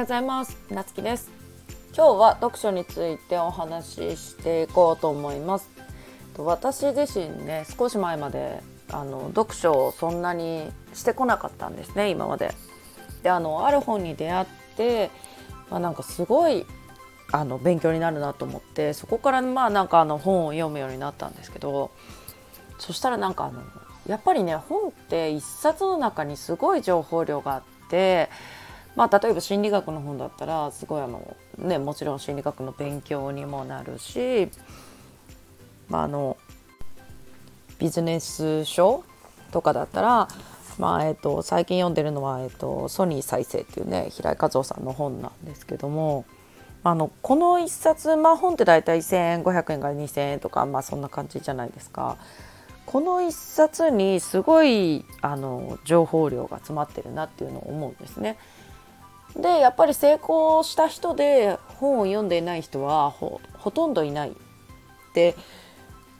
ようございます。なつきです。今日は読書についてお話ししていこうと思います。私自身ね少し前まであの読書をそんなにしてこなかったんですね今まで。であのある本に出会って、まあ、なんかすごいあの勉強になるなと思ってそこからまあなんかあの本を読むようになったんですけどそしたらなんかあのやっぱりね本って一冊の中にすごい情報量があってまあ例えば心理学の本だったらすごいあのねもちろん心理学の勉強にもなるし、まあ、あのビジネス書とかだったらまあえーと、最近読んでるのは、えーと「ソニー再生」っていうね平井和夫さんの本なんですけどもあのこの1冊、まあ、本って大体1500円から2000円とか、まあ、そんな感じじゃないですか。この1冊にすごいあの情報量が詰まってるなっていうのを思うんですね。でやっぱり成功した人で本を読んでいない人はほとんどいないって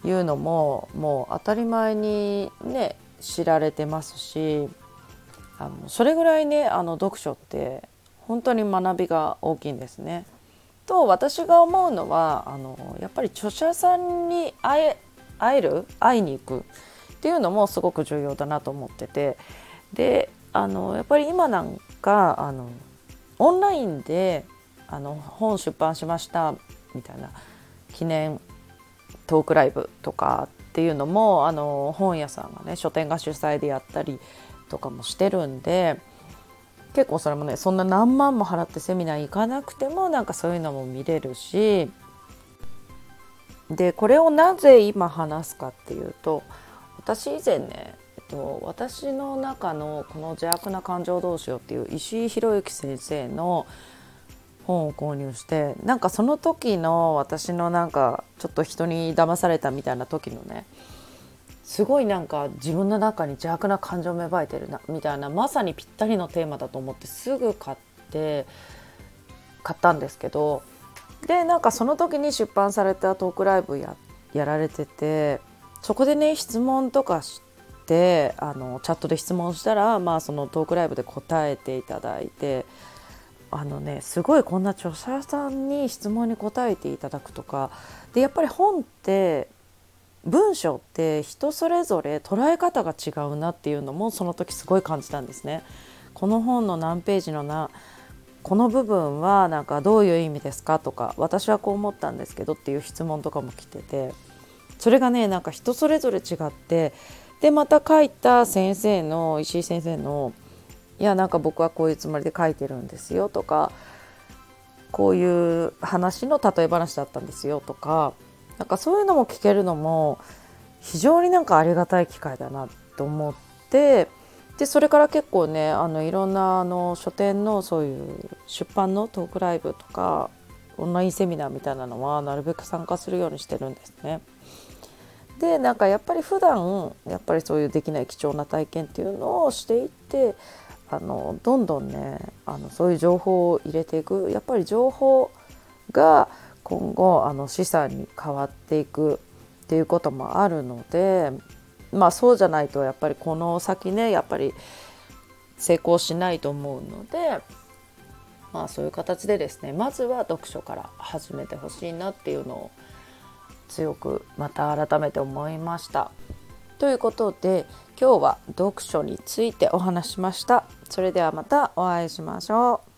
いうのももう当たり前にね知られてますしあのそれぐらいねあの読書って本当に学びが大きいんですね。と私が思うのはあのやっぱり著者さんに会え会える会いに行くっていうのもすごく重要だなと思っててであのやっぱり今なんかあのオンラインであの本出版しましたみたいな記念トークライブとかっていうのもあの本屋さんがね書店が主催でやったりとかもしてるんで結構それもねそんな何万も払ってセミナー行かなくてもなんかそういうのも見れるしでこれをなぜ今話すかっていうと私以前ね、と、私の中のこの邪悪な感情どうしようっていう石井宏之先生の本を購入してなんかその時の私のなんかちょっと人に騙されたみたいな時のねすごいなんか自分の中に邪悪な感情芽生えてるなみたいなまさにぴったりのテーマだと思ってすぐ買って買ったんですけどでなんかその時に出版されたトークライブややられててそこでね質問とかしててあのチャットで質問したら、まあ、そのトークライブで答えていただいてあのねすごいこんな著者さんに質問に答えていただくとかでやっぱり本って文章って人それぞれ捉え方が違うなっていうのもその時すごい感じたんですね。この本の何ページのなこの部分はなんかどういう意味ですか？とか私はこう思ったんですけどっていう質問とかも来ててそれがねなんか人それぞれ違ってでまた書いた先生の石井先生のいやなんか僕はこういうつもりで書いてるんですよとかこういう話の例え話だったんですよとかなんかそういうのも聞けるのも非常になんかありがたい機会だなと思ってでそれから結構ねあのいろんなあの書店のそういう出版のトークライブとかオンラインセミナーみたいなのはなるべく参加するようにしてるんですね。でなんかやっぱり普段やっぱりそういうできない貴重な体験っていうのをしていってあのどんどんねあのそういう情報を入れていく。やっぱり情報が今後あの資産に変わっていくっていうこともあるのでまあそうじゃないとやっぱりこの先ねやっぱり成功しないと思うのでまあそういう形でですねまずは読書から始めてほしいなっていうのを強くまた改めて思いました。ということで今日は読書についてお話しました。それではまたお会いしましょう。